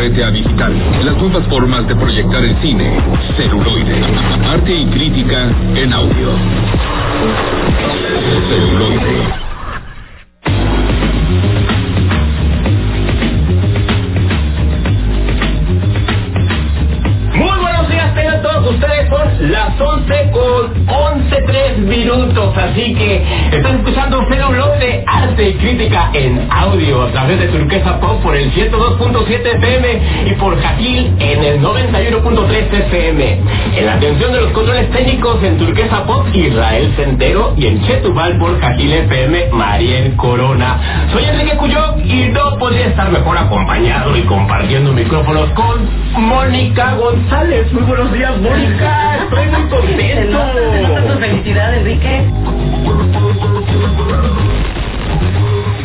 RTA Digital. Las nuevas formas de proyectar el cine. Celuloide. Arte y crítica en audio. 11.3 minutos. Así que están escuchando Blog de Arte y Crítica en audio a través de Turquesa Pop por el 102.7 FM y por Jaquil en el 91.3 FM. En la atención de los controles técnicos en Turquesa Pop, Israel Sendero y en Chetubal por Jaquil FM, Mariel Corona. Soy Enrique Cuyó y no podría estar mejor acompañado y compartiendo micrófonos con Mónica González. Muy buenos días, Mónica estoy muy contento. Felicidad, Enrique.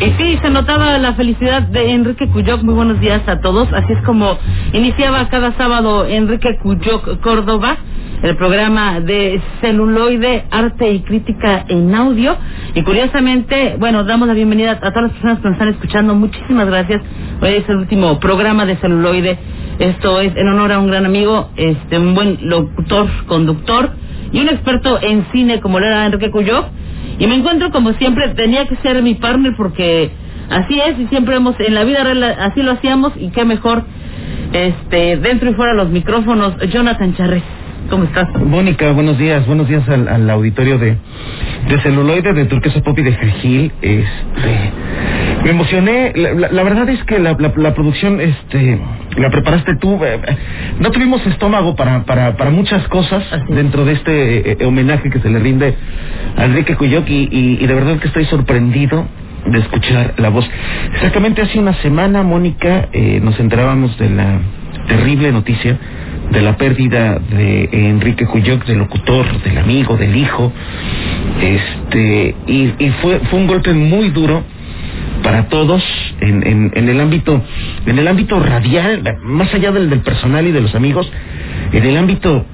Y sí, se notaba la felicidad de Enrique Cuyoc. Muy buenos días a todos. Así es como iniciaba cada sábado Enrique Cuyoc Córdoba, el programa de celuloide, arte y crítica en audio. Y curiosamente, bueno, damos la bienvenida a todas las personas que nos están escuchando. Muchísimas gracias. Hoy es el último programa de celuloide esto es en honor a un gran amigo, este, un buen locutor, conductor y un experto en cine como lo era Enrique Cuyo. Y me encuentro como siempre, tenía que ser mi partner porque así es y siempre hemos, en la vida así lo hacíamos y qué mejor, este, dentro y fuera los micrófonos, Jonathan Charres. ¿Cómo estás? Mónica, buenos días, buenos días al, auditorio de, de celuloide de Turquesa Popi de Gil. Este, me emocioné, la, verdad es que la, la, producción, este, la preparaste tú. Eh, eh, no tuvimos estómago para, para, para muchas cosas dentro de este eh, homenaje que se le rinde a Enrique Cuyoki y, y de verdad que estoy sorprendido de escuchar la voz. Exactamente hace una semana, Mónica, nos enterábamos de la terrible noticia de la pérdida de Enrique Cuyoc, del locutor, del amigo, del hijo, este, y, y fue, fue un golpe muy duro para todos en, en, en, el ámbito en el ámbito radial más allá del, del personal y de los amigos en el ámbito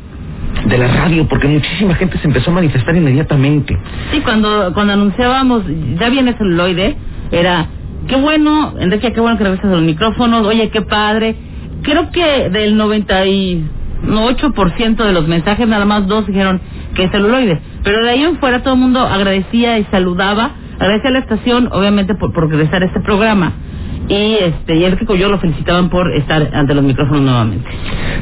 de la radio porque muchísima gente se empezó a manifestar inmediatamente sí cuando cuando anunciábamos ya viene celuloide era qué bueno Enrique qué bueno que regresas a los micrófonos oye qué padre creo que del 98% de los mensajes, nada más dos dijeron que es celuloide. Pero de ahí en fuera todo el mundo agradecía y saludaba, agradecía a la estación, obviamente, por, por regresar a este programa. Y este y Enrique yo lo felicitaban por estar ante los micrófonos nuevamente.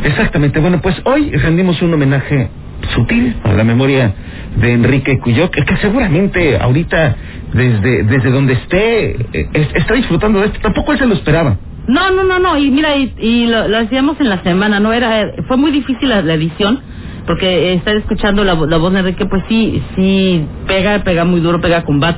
Exactamente. Bueno, pues hoy rendimos un homenaje sutil a la memoria de Enrique Cuyoc, que seguramente ahorita desde desde donde esté eh, está disfrutando de esto. Tampoco él se lo esperaba. No, no, no, no, y mira, y, lo, hacíamos en la semana, no era, fue muy difícil la, edición, porque estar escuchando la, la, voz de Enrique, pues sí, sí, pega, pega muy duro, pega con bat.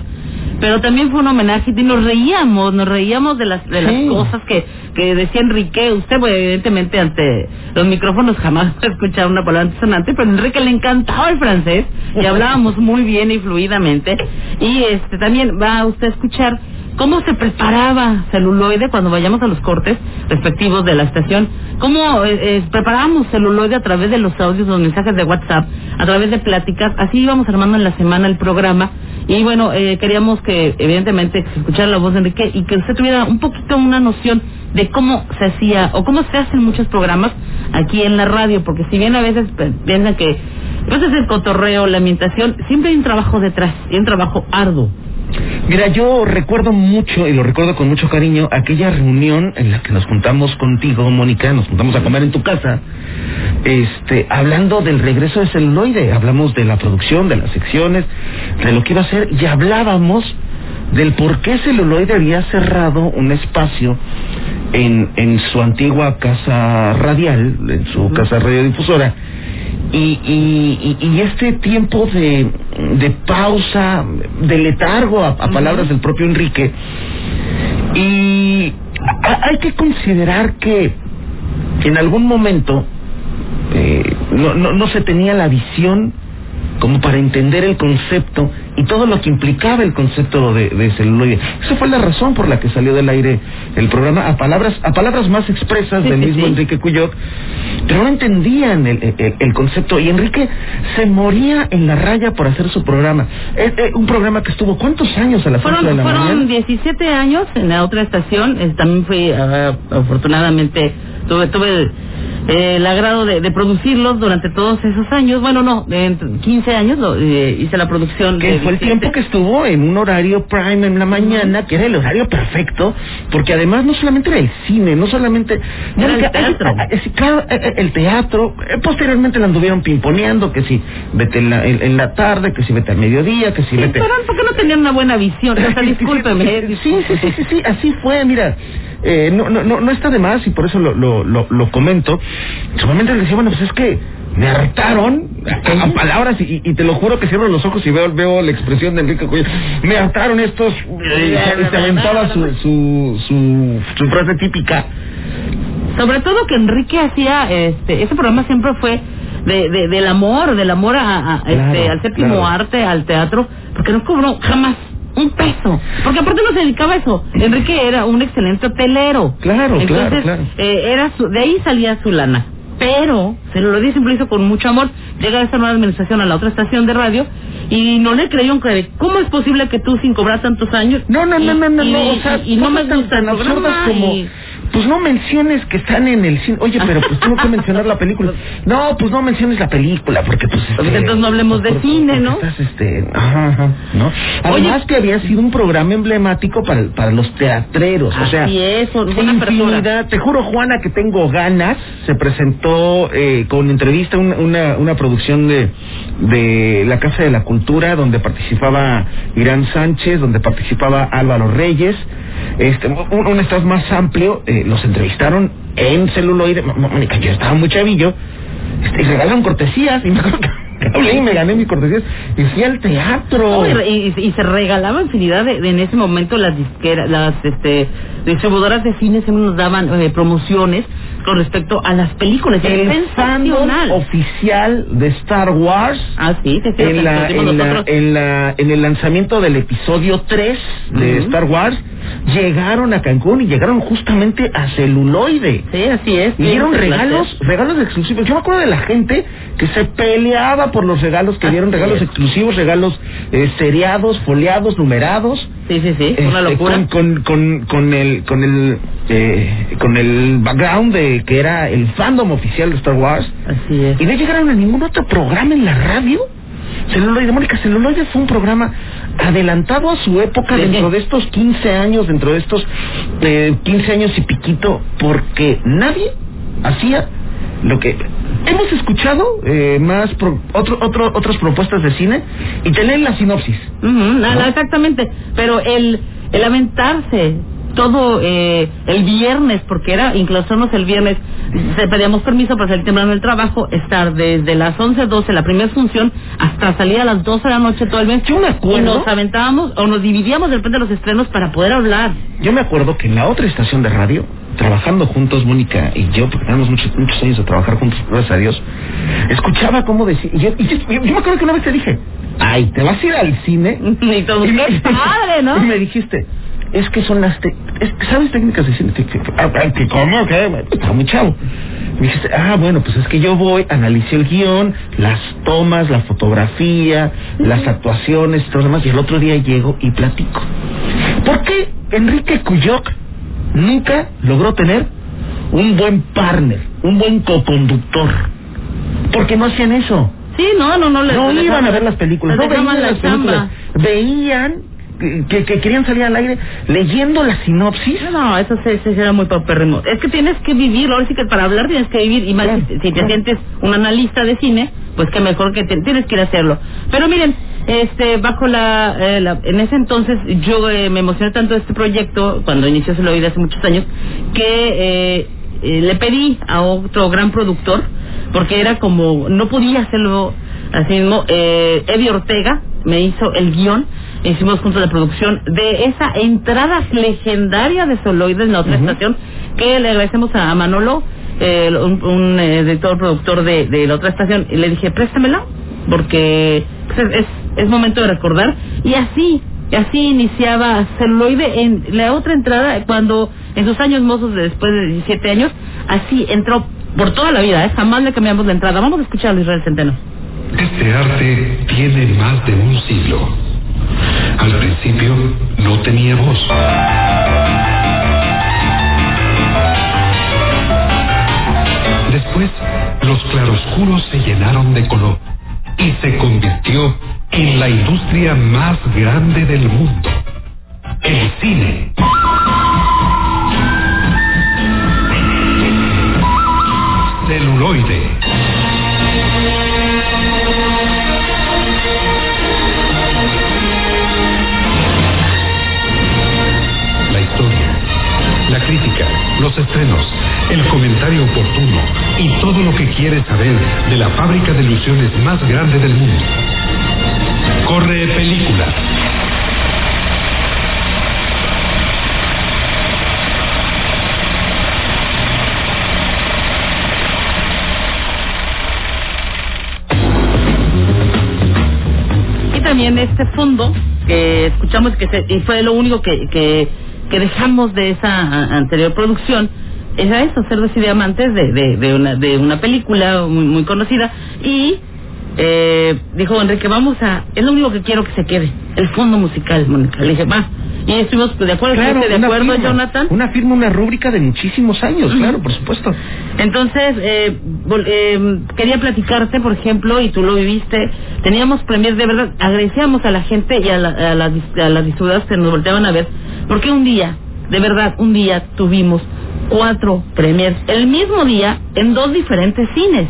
Pero también fue un homenaje y nos reíamos, nos reíamos de las, de las cosas que, que decía Enrique. Usted, pues, evidentemente, ante los micrófonos jamás escuchar una palabra sonante, pero a Enrique le encantaba el francés y hablábamos muy bien y fluidamente. Y este también va usted a escuchar cómo se preparaba celuloide cuando vayamos a los cortes respectivos de la estación, cómo eh, eh, preparábamos celuloide a través de los audios, los mensajes de WhatsApp, a través de pláticas, así íbamos armando en la semana el programa y bueno, eh, queríamos que evidentemente se escuchara la voz de Enrique y que usted tuviera un poquito una noción de cómo se hacía o cómo se hacen muchos programas aquí en la radio, porque si bien a veces piensan que a veces el cotorreo, la ambientación, siempre hay un trabajo detrás, y un trabajo arduo. Mira, yo recuerdo mucho, y lo recuerdo con mucho cariño, aquella reunión en la que nos juntamos contigo, Mónica, nos juntamos a comer en tu casa, este, hablando del regreso de celuloide, hablamos de la producción, de las secciones, de lo que iba a ser, y hablábamos del por qué celuloide había cerrado un espacio en, en su antigua casa radial, en su casa radiodifusora, y, y, y, este tiempo de, de pausa, de letargo, a, palabras del propio Enrique, y hay que considerar que en algún momento eh, no, no, no se tenía la visión como para entender el concepto y todo lo que implicaba el concepto de, de, celuloide. Esa fue la razón por la que salió del aire el programa a palabras a palabras más expresas del mismo Enrique Cuyot, pero no entendían el, el, concepto y Enrique se moría en la raya por hacer su programa. Eh, eh, un programa que estuvo cuántos años a fueron, de la fueron 17 años en la otra estación, también fui ah, afortunadamente tuve, tuve eh, el agrado de, de producirlos durante todos esos años. Bueno, no, de 15 años lo, eh, hice la producción. Que fue el tiempo que estuvo en un horario prime en la mañana, que era el horario perfecto, porque además no solamente era el cine, no solamente... Era el Mónica, hay- teatro. claro, eh, eh, el teatro, eh, posteriormente la anduvieron pimponeando, que si vete en la, en, en la tarde, que si vete al mediodía, que si vete... pero ¿por qué no tenían una buena visión? O sea, discúlpeme. Sí, sí, sí, sí, sí, así fue, mira. Eh, no, no, no, no está de más y por eso lo, lo, lo, lo comento. Momento le decía, bueno, pues es que me hartaron a, a palabras y, y te lo juro que cierro los ojos y veo, veo la expresión de Enrique Cuellar. Me hartaron estos... eh, se aventaba su, su, su, su frase típica. Sobre todo que Enrique hacía, este, ese programa siempre fue de, de- del amor, del amor a, a- a, Claro, este, al séptimo claro. arte, al teatro, porque no cobró jamás un peso, porque aparte no se dedicaba a eso. Enrique era un excelente hotelero. Claro, Entonces, claro, claro. eh, era su, de ahí salía su lana. Pero, se lo dice siempre hizo con mucho amor, llega esta nueva administración a la otra estación de radio y no le creyeron que, ¿cómo es posible que tú sin cobrar tantos años? No, no, no, y- no, no, y- no, o sea, y, y no me gusta tan absurdas como, y- pues no menciones que están en el cine. Oye, pero pues tengo que mencionar la película. No, pues no menciones la película, porque pues... Pues este, entonces no hablemos de por- cine, ¿no? Estás, este, ajá, ajá, ¿no? Además que había sido un programa emblemático para, para los teatreros, o sea... Así es, infinidad. Te juro, Juana, que tengo ganas. Se presentó eh, con entrevista una, una, una producción de, de la Casa de la Cultura, donde participaba Irán Sánchez, donde participaba Álvaro Reyes. Este, un, un más amplio, eh, los entrevistaron en celuloide. Mónica, yo estaba muy chavillo. Este, y regalaron cortesías. Y me acuerdo que y me gané mis cortesías. Y fui al teatro. No, y, y- y se regalaba infinidad de, de- en ese momento las disqueras, las este, distribuidoras de cine siempre nos daban eh, promociones con respecto a las películas. Es el sensacional. oficial de Star Wars Ah, sí, sí, sí, en, la, en, la- en, la- en el lanzamiento del episodio 3 de. Star Wars, llegaron a Cancún y llegaron justamente a celuloide. Sí, así es. Y dieron regalos, regalos exclusivos. Yo me acuerdo de la gente que se peleaba por los regalos, que dieron regalos es. exclusivos, regalos eh, seriados, foliados, numerados. Sí, sí, sí, una Este, locura. Con, con, con, con el con el eh, con el background de que era el fandom oficial de Star Wars Así es. y no llegaron a ningún otro programa en la radio. Celuloide, Mónica, Celuloide fue un programa adelantado a su época dentro de estos 15 años, dentro de estos eh, 15 años y piquito, porque nadie hacía lo que hemos escuchado eh, más pro- otro, otro, otras propuestas de cine y te leen la sinopsis. Exactamente. Pero el, el aventarse todo eh, el viernes, porque era incluso el viernes, se pedíamos permiso para salir temprano del trabajo, estar desde las 11, 12, la primera función, hasta salir a las 12 de la noche todo el mes. Yo me acuerdo. Y nos aventábamos o nos dividíamos de repente los estrenos para poder hablar. Yo me acuerdo que en la otra estación de radio, trabajando juntos, Mónica y yo, porque tenemos muchos, muchos años de trabajar juntos, gracias a Dios, escuchaba cómo decía. Y yo, y yo- yo me acuerdo que una vez te dije, ay, ¿te vas a ir al cine? Y todos, me- ¡qué padre, ¿no? Y me dijiste, es que son las... te- es- ¿Sabes técnicas de cine? Que- que- que- ah, ah, que ¿Cómo? ¿Qué? Estaba muy chavo. Me dijiste, ah, bueno, pues es que yo voy, analicé el guion, las tomas, la fotografía, las actuaciones, todo lo demás, y el otro día llego y platico. ¿Por qué Enrique Cuyoc nunca logró tener un buen partner, un buen coconductor? Porque no hacían eso. Sí, no, no, no. les- No les iban a ver las películas, no veían las películas, veían que, que- que querían salir al aire leyendo la sinopsis. No, eso sí, sí era muy paupérrimo. Es que tienes que vivir, ahora sí que para hablar tienes que vivir, y más Claro, si, si te sientes un analista de cine, pues que mejor que te- tienes que ir a hacerlo. Pero miren, este, bajo la, eh, la- en ese entonces yo eh, me emocioné tanto de este proyecto, cuando inició Se lo oí hace muchos años, que eh, eh, le pedí a otro gran productor, porque era como, no podía hacerlo así mismo, eh, Eddie Ortega me hizo el guion, hicimos juntos la producción de esa entrada legendaria de Soloides en la otra estación, que le agradecemos a Manolo, eh, un, un, eh, director productor de, de la otra estación, y le dije, préstamela, porque pues, es, es, es momento de recordar, y así, así iniciaba celuloide en la otra entrada, cuando en sus años mozos de después de 17 años, así entró por toda la vida, ¿eh? jamás le cambiamos la entrada. Vamos a escuchar a Israel Centeno. Este arte tiene más de un siglo. Al principio no tenía voz. después, los claroscuros se llenaron de color y se convirtió en la industria más grande del mundo, el cine. Celuloide. La crítica, los estrenos, el comentario oportuno y todo lo que quieres saber de la fábrica de ilusiones más grande del mundo. Corre película. Y también este fondo que escuchamos que fue lo único que, que dejamos de esa anterior producción era eso, Cerdos y de, de, de, una, de una película muy, muy conocida y eh, dijo Enrique, vamos a, es lo único que quiero que se quede, el fondo musical, Mónica. Le dije, va. Y estuvimos de acuerdo, ¿estuviste de una acuerdo, firma, Jonathan? Una firma, una rúbrica de muchísimos años, claro, por supuesto. Entonces, eh, eh, quería platicarte, por ejemplo, y tú lo viviste, teníamos premios, de verdad, agradecíamos a la gente y a, la- a las a las distribuidoras que nos volteaban a ver, porque un día, de verdad, un día tuvimos cuatro premios, el mismo día, en dos diferentes cines.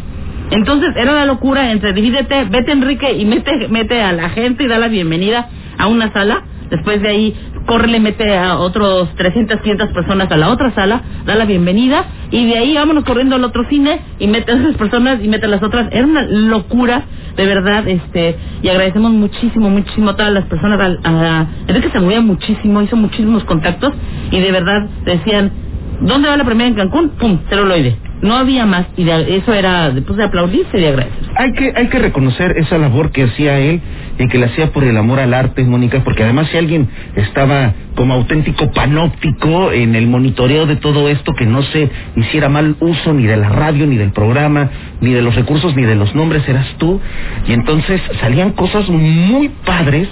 Entonces, era la locura entre divídete, vete Enrique y mete, mete a la gente y da la bienvenida a una sala, después de ahí córrele, mete a otros 300, 500 personas a la otra sala, da la bienvenida y de ahí vámonos corriendo al otro cine y mete a esas personas y mete a las otras. Era una locura, de verdad, este, y agradecemos muchísimo, muchísimo a todas las personas. A, a Enrique se movía muchísimo, hizo muchísimos contactos y de verdad decían, ¿dónde va la primera en Cancún? Pum, celuloide. No había más y de- eso era después de aplaudirse y de agradecer. Hay que, hay que reconocer esa labor que hacía él y que la hacía por el amor al arte, Mónica, porque además si alguien estaba como auténtico panóptico en el monitoreo de todo esto, que no se hiciera mal uso ni de la radio, ni del programa, ni de los recursos, ni de los nombres, eras tú. Y entonces salían cosas muy padres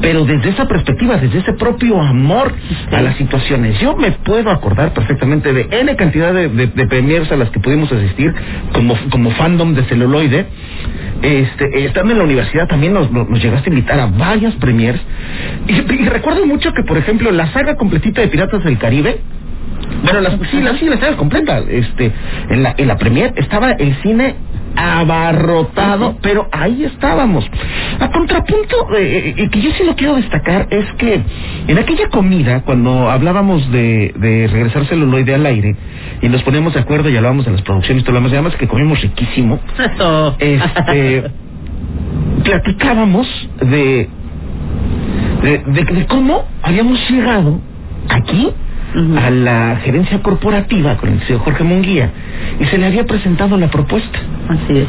pero desde esa perspectiva, desde ese propio amor a las situaciones. Yo me puedo acordar perfectamente de N cantidad de, de, de premiers a las que pudimos asistir como, como fandom de celuloide. Este, estando en la universidad también nos, nos, llegaste a invitar a varias premiers. Y recuerdo mucho que, por ejemplo, la saga completita de Piratas del Caribe, bueno, la, sí, la, sí, la saga completa. Este, en la, en la premier estaba el cine abarrotado, pero ahí estábamos. A contrapunto, eh, eh, que yo sí lo quiero destacar, es que en aquella comida, cuando hablábamos de, de regresar celuloide al aire, y nos poníamos de acuerdo y hablábamos de las producciones y todo lo demás, y además que comimos riquísimo, este, platicábamos de, de, de, de cómo habíamos llegado aquí a la gerencia corporativa con el señor Jorge Munguía y se le había presentado la propuesta. Así es.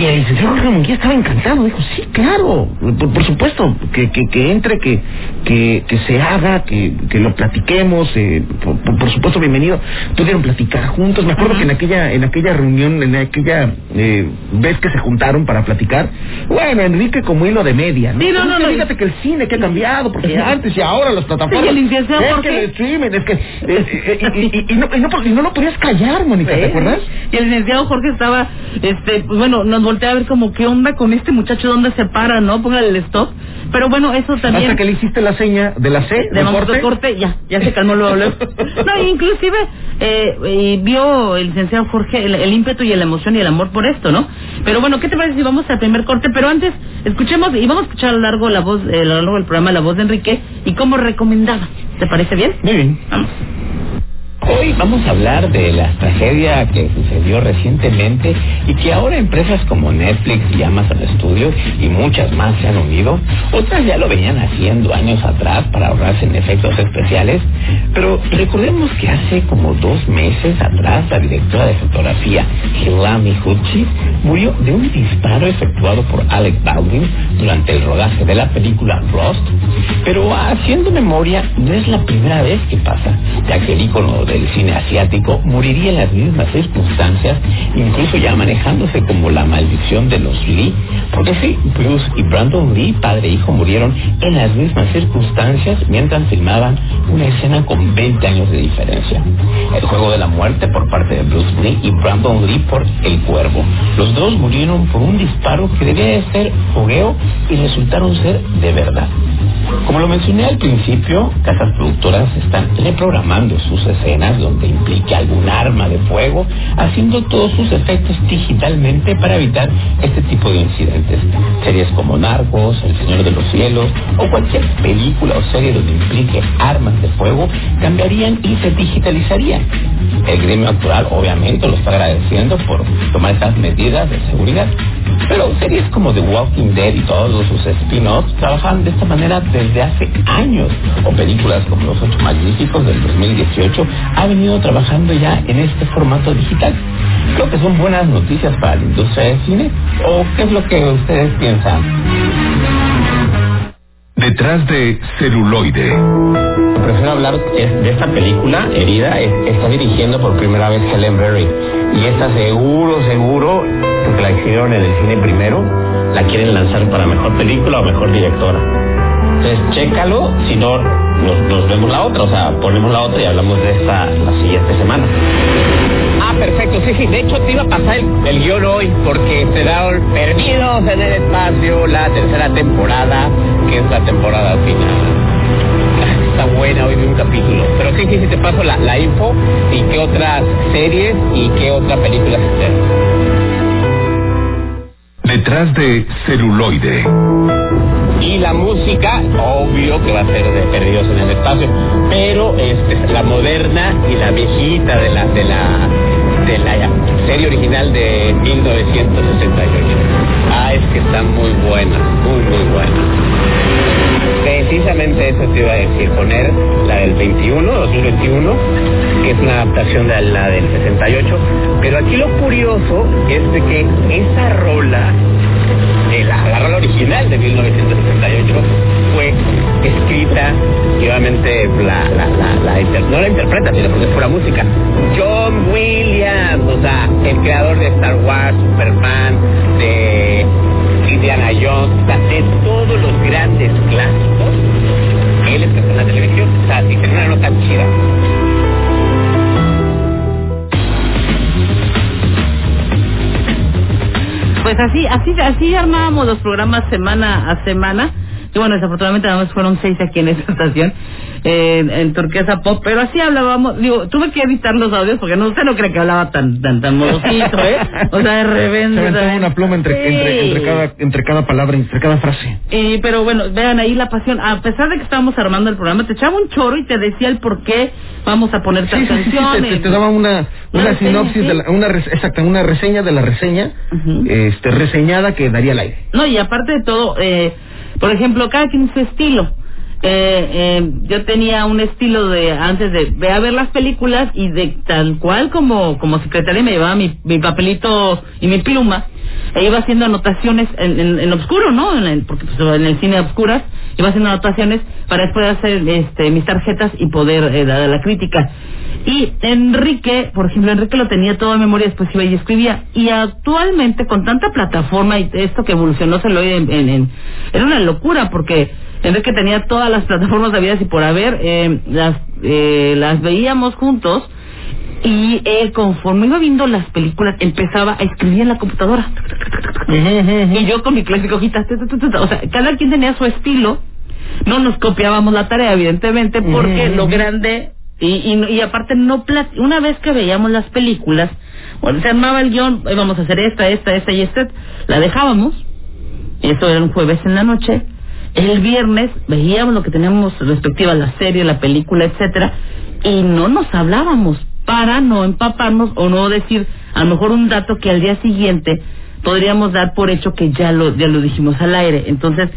Y el licenciado Jorge Munguía estaba encantado, dijo, sí, claro, por, por supuesto, que, que, que entre, que, que, que se haga, que, que lo platiquemos, eh, por, por- supuesto, bienvenido. Pudieron platicar juntos, me acuerdo Ajá. que en aquella, en aquella reunión, en aquella eh, vez que se juntaron para platicar, bueno, Enrique como hilo de media, ¿no? Sí, no, no, no. Fíjate que el cine que ha cambiado, porque antes y ahora las plataformas... Y el licenciado es Jorge. que el streaming, es que... eh, eh, y, y- y no, y, no, y no lo podías callar, Mónica, ¿te acuerdas? Y el licenciado Jorge estaba, este, pues bueno, nos voltea a ver como qué onda con este muchacho, dónde se para, ¿no? Póngale el stop. Pero bueno, eso también. Hasta que le hiciste la seña de la C, de de corte. de corte, ya, ya se calmó luego, luego. No, inclusive eh, eh, vio el licenciado Jorge el, el ímpetu y la emoción y el amor por esto, ¿no? Pero bueno, ¿qué te parece si vamos al primer corte? Pero antes, escuchemos y vamos a escuchar a lo largo la voz, eh, a lo largo del programa la voz de Enrique y cómo recomendaba. ¿Te parece bien? Muy bien. Vamos. Hoy vamos a hablar de la tragedia que sucedió recientemente y que ahora empresas como Netflix y Amazon Studios y muchas más se han unido. Otras ya lo venían haciendo años atrás para ahorrarse en efectos especiales. Pero recordemos que hace como dos meses atrás la directora de fotografía Hilami Hutchis murió de un disparo efectuado por Alec Baldwin durante el rodaje de la película Rust. Pero haciendo memoria, no es la primera vez que pasa, ya que el de del cine asiático, moriría en las mismas circunstancias, incluso ya manejándose como la maldición de los Lee. Porque sí, Bruce y Brandon Lee, padre e hijo, murieron en las mismas circunstancias mientras filmaban una escena con 20 años de diferencia. El juego de la muerte por parte de Bruce Lee y Brandon Lee por El Cuervo. Los dos murieron por un disparo que debía de ser fogueo y resultaron ser de verdad. Como lo mencioné al principio, casas productoras están reprogramando sus escenas donde implique algún arma de fuego, haciendo todos sus efectos digitalmente para evitar este tipo de incidentes. Series como Narcos, El Señor de los Cielos o cualquier película o serie donde implique armas de fuego cambiarían y se digitalizarían. El gremio actual obviamente lo está agradeciendo por tomar estas medidas de seguridad. Pero series como The Walking Dead y todos sus spin-offs trabajan de esta manera desde hace años. O películas como Los Ocho Magníficos del 2018 ha venido trabajando ya en este formato digital. Creo que son buenas noticias para la industria del cine. ¿O qué es lo que ustedes piensan? Detrás de celuloide. Prefiero hablar de esta película, Herida, está dirigiendo por primera vez Helen Berry. Y esta seguro, seguro, porque la hicieron en el cine primero, la quieren lanzar para mejor película o mejor directora. Entonces, chécalo, si no, nos, nos vemos la otra, o sea, ponemos la otra y hablamos de esta la siguiente semana. Ah, perfecto, sí, sí, de hecho te iba a pasar el, el guion hoy porque se da Perdidos en el Espacio, la tercera temporada, que es la temporada final. Está buena, hoy vi un capítulo. Pero sí, sí, sí, te paso la, la info y qué otras series y qué otra película se Detrás de celuloide. Y la música, obvio que va a ser de Perdidos en el Espacio, pero este, la moderna y la viejita de la, de la, serie original de 1968. Ah, es que está muy buena, muy, muy buena. Precisamente eso te iba a decir, poner la del 21, 2021, que es una adaptación de la del 68. Pero aquí lo curioso es de que esa rola, de la, la original de 1968, fue escrita y obviamente la, la, la, la no la interpreta, sino porque es pura música. John Williams, o sea, el creador de Star Wars, Superman, de Indiana Jones, de todos los grandes clásicos, él empezó en la televisión. O sea, si tenía una nota chida. Pues así, así, así armábamos los programas semana a semana. Y bueno, desafortunadamente nada más fueron seis aquí en esta estación, eh, en, Turquesa Pop, pero así hablábamos, digo, tuve que editar los audios porque no, usted no cree que hablaba tan, tan, tan modosito, ¿eh? O sea, de repente. Se aventó ¿sabes? una pluma entre, entre, Sí. entre, cada, entre cada palabra, entre cada frase. Y, pero bueno, vean ahí la pasión. A pesar de que estábamos armando el programa, te echaba un choro y te decía el por qué vamos a poner Sí, sí, sí, te, te- te daba una, Una reseña, sinopsis, de la, una, exacta, una reseña de la reseña, este, reseñada que daría al aire. No, y aparte de todo, eh, por ejemplo, cada quien su estilo. Eh, eh, yo tenía un estilo de antes de ve a ver las películas y de tal cual como como secretaria me llevaba mi, mi papelito y mi pluma e iba haciendo anotaciones en, en, en oscuro, ¿no? En porque pues, en el cine a oscuras iba haciendo anotaciones para después hacer este, mis tarjetas y poder eh, dar la crítica. Y Enrique, por ejemplo, Enrique lo tenía todo en memoria, después iba y escribía. Y actualmente, con tanta plataforma y esto que evolucionó, se lo en, en, en- era una locura, porque Enrique tenía todas las plataformas de vida y por haber, eh, las, eh, las veíamos juntos. Y él, conforme iba viendo las películas, empezaba a escribir en la computadora. Y yo con mi clásica hojita, o sea, cada quien tenía su estilo. No nos copiábamos la tarea, evidentemente, porque lo grande y, y, y aparte no una vez que veíamos las películas, bueno, se armaba el guion, "Hoy vamos a hacer esta, esta, esta y esta, la dejábamos, eso era un jueves en la noche, el viernes veíamos lo que teníamos respectiva la serie, la película, etcétera, y no nos hablábamos para no empaparnos o no decir a lo mejor un dato que al día siguiente podríamos dar por hecho que ya lo ya lo dijimos al aire. Entonces,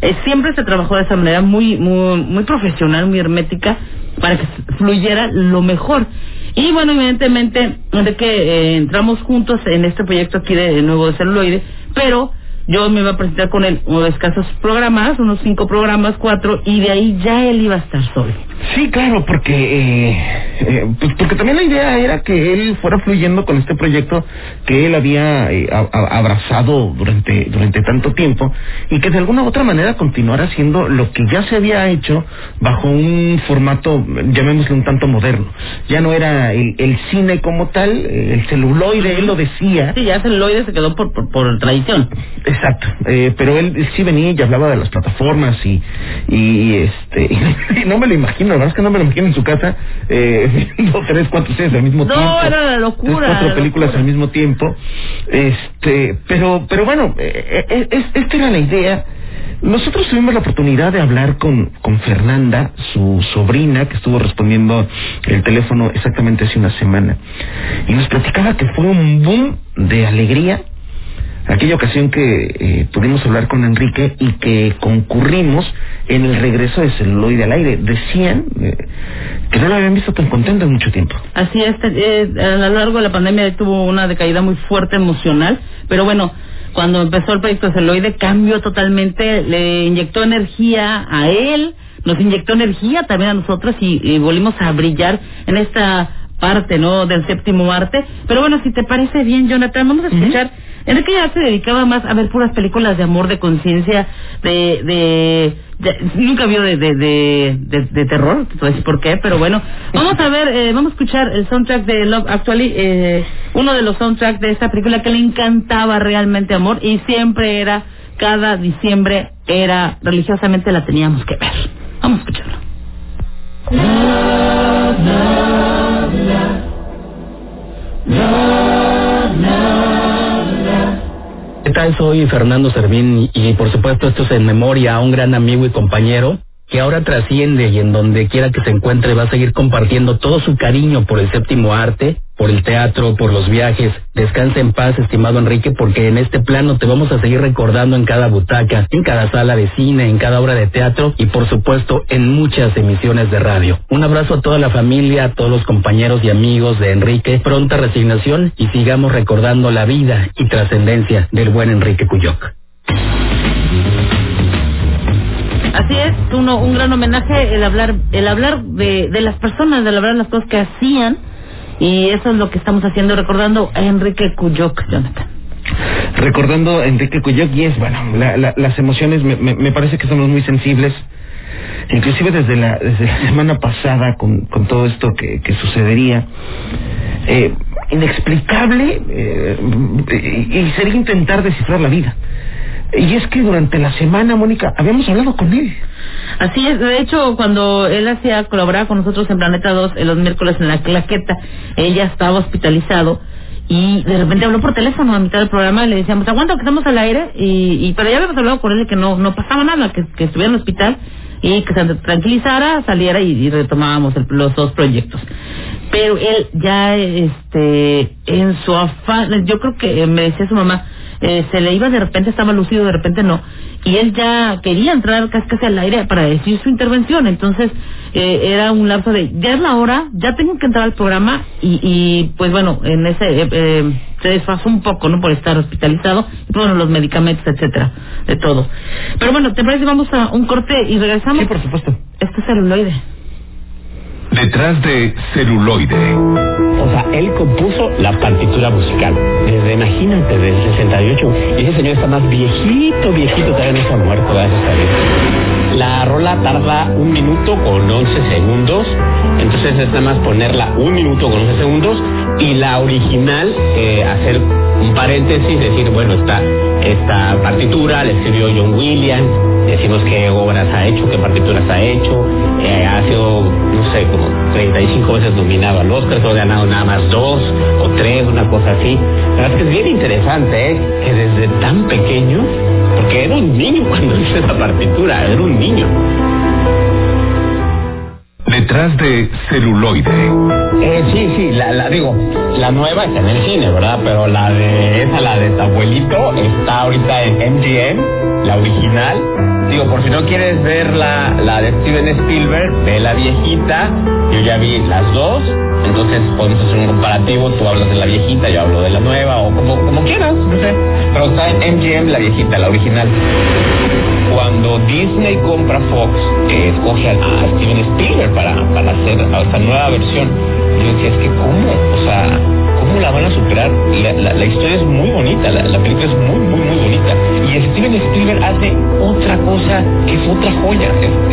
eh, siempre se trabajó de esa manera muy muy muy profesional, muy hermética para que fluyera lo mejor. Y bueno, evidentemente, de que eh, entramos juntos en este proyecto aquí de, de nuevo de celuloide, pero yo me iba a presentar con él unos escasos programas, unos cinco programas, cuatro, y de ahí ya él iba a estar solo. Sí, claro, porque eh, eh, pues porque también la idea era que él fuera fluyendo con este proyecto que él había eh, a- a- abrazado durante durante tanto tiempo y que de alguna u otra manera continuara haciendo lo que ya se había hecho bajo un formato, llamémoslo un tanto moderno. Ya no era el, el cine como tal, eh, el celuloide, él lo decía. Sí, ya celuloide se quedó por, por, por tradición. Exacto, eh, pero él, él sí venía y hablaba de las plataformas y, y este y no me lo imagino, la verdad es que no me lo imagino en su casa eh, viendo tres, cuatro series al mismo No, tiempo. era la locura, Tres, cuatro la películas locura. al mismo tiempo. Este, pero, pero bueno, eh, eh, es- esta era la idea. Nosotros tuvimos la oportunidad de hablar con, con Fernanda, su sobrina, que estuvo respondiendo el teléfono exactamente hace una semana. Y nos platicaba que fue un boom de alegría aquella ocasión que eh, pudimos hablar con Enrique y que concurrimos en el regreso de celuloide al aire. Decían eh, que no lo habían visto tan contento en mucho tiempo. Así es, eh, a lo largo de la pandemia tuvo una decaída muy fuerte emocional, pero bueno, cuando empezó el proyecto de celuloide cambió totalmente, le inyectó energía a él, nos inyectó energía también a nosotros y, y volvimos a brillar en esta parte, ¿no? Del séptimo arte. Pero bueno, si te parece bien, Jonathan, vamos a escuchar. Enrique ya se dedicaba más a ver puras películas de amor, de conciencia, de, de, de- nunca vio de, de, de, de, de terror, decir por qué, pero bueno, vamos a ver, eh, vamos a escuchar el soundtrack de Love Actually, eh, uno de los soundtracks de esta película que le encantaba realmente amor y siempre era, cada diciembre era, religiosamente la teníamos que ver. Vamos a escucharlo. ¿Qué tal? Soy Fernando Servín y, y por supuesto esto es en memoria a un gran amigo y compañero que ahora trasciende y en donde quiera que se encuentre va a seguir compartiendo todo su cariño por el séptimo arte, por el teatro, por los viajes. Descansa en paz, estimado Enrique, porque en este plano te vamos a seguir recordando en cada butaca, en cada sala de cine, en cada obra de teatro y por supuesto en muchas emisiones de radio. Un abrazo a toda la familia, a todos los compañeros y amigos de Enrique, pronta resignación y sigamos recordando la vida y trascendencia del buen Enrique Cuyoc. Así es, uno, un gran homenaje el hablar, el hablar de, de las personas, el hablar de las cosas que hacían y eso es lo que estamos haciendo, recordando a Enrique Cuyoc, Jonathan. Recordando a Enrique Cuyoc y es, bueno, la- la- las emociones me, me- parece que somos muy sensibles. Inclusive desde la, desde la semana pasada con, con todo esto que, que sucedería. Eh, inexplicable eh, y sería intentar descifrar la vida. Y es que durante la semana, Mónica, habíamos hablado con él. Así es, de hecho, cuando él hacía colaborar con nosotros en Planeta 2 en los miércoles en la claqueta, ella estaba hospitalizado y de repente habló por teléfono a mitad del programa y le decíamos, aguanta que estamos al aire y, y pero ya habíamos hablado con él que no, no pasaba nada, que, que estuviera en el hospital y que se tranquilizara, saliera y, y retomábamos el- los dos proyectos. Pero él ya, este, en su afán, yo creo que eh, me decía su mamá, eh, se le iba de repente, estaba lucido, de repente no. Y él ya quería entrar casi casi al aire para decir su intervención. Entonces, eh, era un lapso de, ya es la hora, ya tengo que entrar al programa. Y, y pues bueno, en ese, eh, eh, se desfasó un poco, ¿no? Por estar hospitalizado. Y bueno, los medicamentos, etcétera, de todo. Pero bueno, ¿te parece? Vamos a un corte y regresamos. Sí, por supuesto. Este es celuloide. Detrás de celuloide. O sea, él compuso la partitura musical. Desde, imagínate, desde el 68. Y ese señor está más viejito, viejito, todavía no ha muerto, a Dios. La rola tarda un minuto con 11 segundos. Entonces es nada más ponerla un minuto con 11 segundos. Y la original, eh, hacer un paréntesis, decir, bueno, esta, esta partitura la escribió John Williams. Decimos qué obras ha hecho, qué partituras ha hecho. Eh, ha sido, no sé, como 35 veces nominado al Oscar, solo ha ganado nada más dos o tres, una cosa así. La verdad es que es bien interesante, ¿eh? Que desde tan pequeño, porque era un niño cuando hizo esa partitura, era un niño. Detrás de celuloide. Eh, sí, sí, la, la digo, la nueva está en el cine, ¿verdad? Pero la de esa, la de tu abuelito, está ahorita en MGM, la original. Digo, por si no quieres ver la, la de Steven Spielberg, ve la viejita. Yo ya vi las dos Entonces podemos hacer un comparativo, tú hablas de la viejita, yo hablo de la nueva, o como, como quieras, no sé. Pero está en MGM la viejita, la original. Cuando Disney compra Fox, eh, escoge a, Steven Spielberg para, para hacer esta nueva versión. Yo decía, es que ¿cómo? O sea, ¿cómo la van a superar? La, historia es muy bonita, la, la película es muy, muy, muy bonita. Y Steven Spielberg hace otra cosa que es otra joya.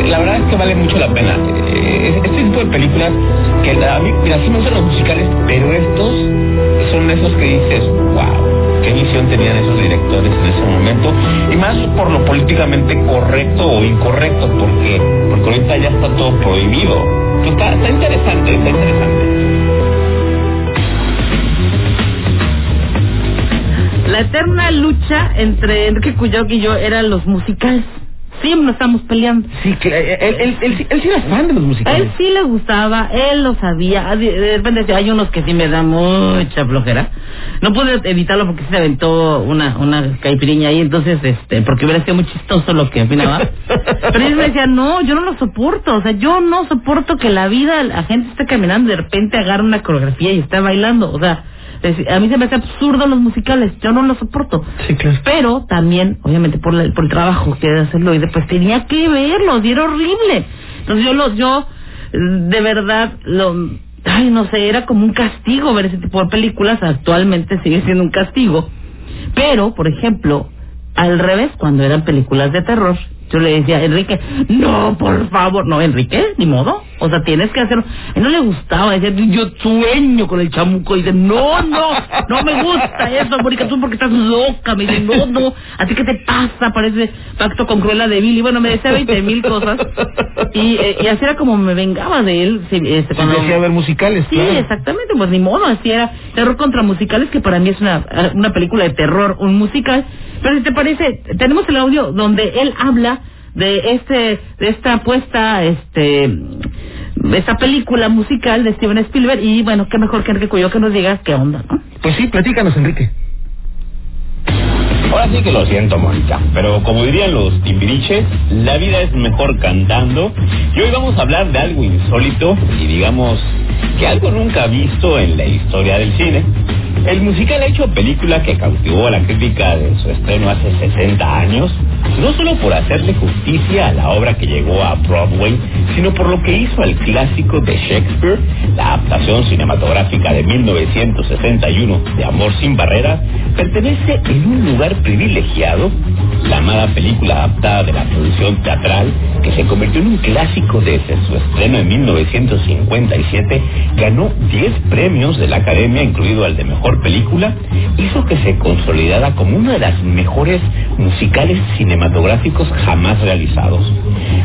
La verdad es que vale mucho la pena. Eh, Este tipo de películas que a mí, mira, sí me gustan los musicales, pero estos son esos que dices, wow qué visión tenían esos directores en ese momento y más por lo políticamente correcto o incorrecto porque porque ahorita ya está todo prohibido está, está interesante está interesante La eterna lucha entre Enrique Cuyoc y yo eran los musicales. Siempre nos estamos peleando. Sí, que él, él, él, él sí- él sí era fan de los A musicales. él sí le gustaba, él lo sabía. De de repente hay unos que sí me dan mucha flojera. No pude evitarlo porque se aventó una, una caipiriña ahí, entonces, este, porque hubiera sido muy chistoso lo que opinaba. Pero él me decía, no, yo no lo soporto. O sea, yo no soporto que la vida, la gente esté caminando y de repente agarra una coreografía y está bailando. O sea, a mí se me hace absurdo los musicales, yo no lo soporto. Sí, claro. Pero también, obviamente, por, la- por el trabajo que de hacerlo, y después tenía que verlos, y era horrible. Entonces yo los, yo, de verdad, lo, ay, no sé, era como un castigo ver ese tipo de películas, actualmente sigue siendo un castigo. Pero, por ejemplo, al revés, cuando eran películas de terror, yo le decía, Enrique, no, por favor, no, Enrique, ni modo, o sea, tienes que hacerlo. A él no le gustaba, decía, yo sueño con el chamuco, y dice, no, no, no me gusta eso, Mónica, tú porque estás loca, me dice, no, no, así que te pasa, parece pacto con Cruella de Vil, y bueno, me decía veinte mil cosas, y, eh, y así era como me vengaba de él, este, Sí, decía ver musicales, Sí, claro. exactamente, pues ni modo, así era terror contra musicales, que para mí es una, una película de terror, un musical. Pero si te parece, tenemos el audio donde él habla de este, de esta apuesta, este, esta película musical de Steven Spielberg, y bueno, qué mejor que Enrique Cuyo que nos diga qué onda, ¿no? Pues sí, platícanos, Enrique. Ahora sí que lo siento, Mónica, pero como dirían los timbiriches, la vida es mejor cantando. Y hoy vamos a hablar de algo insólito y digamos que algo nunca visto en la historia del cine. El musical ha hecho película que cautivó a la crítica de su estreno hace 60 años, no solo por hacerle justicia a la obra que llegó a Broadway, sino por lo que hizo al clásico de Shakespeare, la adaptación cinematográfica de 1961 de Amor sin Barreras, pertenece en un lugar privilegiado, la amada película adaptada de la producción teatral, que se convirtió en un clásico desde su estreno en 1957, ganó 10 premios de la Academia, incluido el de Mejor Película, hizo que se consolidara como una de las mejores musicales cinematográficos jamás realizados.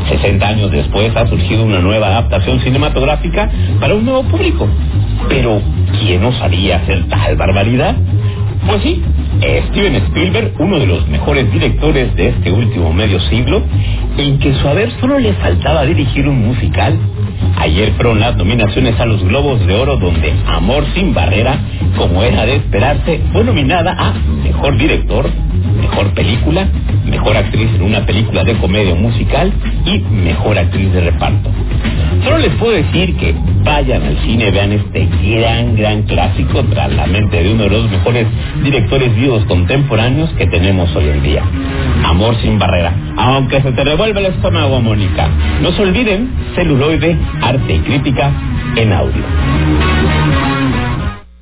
60 años después ha surgido una nueva adaptación cinematográfica para un nuevo público. Pero, ¿quién osaría hacer tal barbaridad? Pues sí, Steven Spielberg, uno de los mejores directores de este último medio siglo, en que su haber solo le faltaba dirigir un musical. Ayer fueron las nominaciones a los Globos de Oro donde Amor sin Barrera, como era de esperarse, fue nominada a Mejor Director, Mejor Película, Mejor Actriz en una película de comedia musical y Mejor Actriz de reparto. Solo les puedo decir que vayan al cine, vean este gran, gran clásico tras la mente de uno de los mejores directores contemporáneos que tenemos hoy en día. Amor sin barrera. Aunque se te revuelva el estómago, Mónica. No se olviden, celuloide, arte y crítica en audio.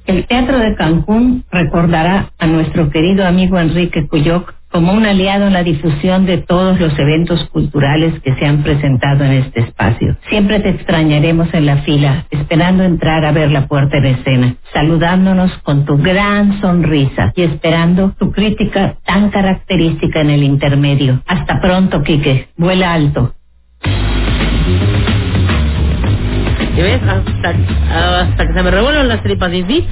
El Teatro de Cancún recordará a nuestro querido amigo Enrique Cuyoc como un aliado en la difusión de todos los eventos culturales que se han presentado en este espacio. Siempre te extrañaremos en la fila, esperando entrar a ver la puerta en escena, saludándonos con tu gran sonrisa y esperando tu crítica tan característica en el intermedio. Hasta pronto, Quique. Vuela alto. Ves? Hasta, hasta que se me revuelven las tripas. Y sí,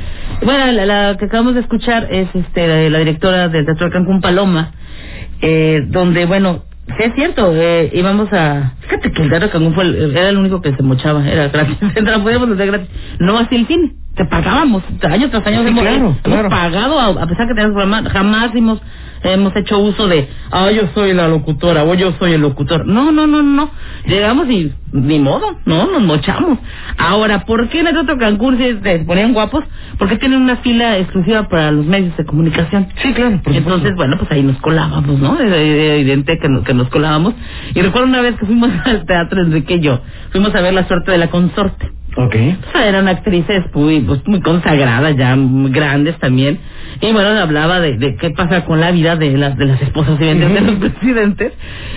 bueno, la, la que acabamos de escuchar es este la, directora del Teatro de Cancún, Paloma, eh, donde, bueno, sí es cierto, eh, íbamos a... Fíjate que el Teatro de Cancún fue el- era el único que se mochaba, era gratis, podíamos hacer gratis. No así el cine, te pagábamos, año tras año Sí, hemos, claro, hemos claro. pagado, a, a pesar que teníamos programa, jamás dimos hemos hecho uso de, ah, yo soy la locutora o yo soy el locutor. No, no, no, no. Llegamos y ni modo, no, nos mochamos. Ahora, ¿por qué en el otro Cancún se ponían guapos? Porque tienen una fila exclusiva para los medios de comunicación. Sí, claro. Por Entonces, bueno, pues ahí nos colábamos, ¿no? Es evidente que nos, que nos colábamos. Y recuerdo una vez que fuimos al teatro Enrique y yo, fuimos a ver la suerte de la consorte. Ok. O sea, eran actrices muy, pues, muy consagradas, ya muy grandes también. Y bueno, hablaba de, de qué pasa con la vida de las de las esposas y de los presidentes.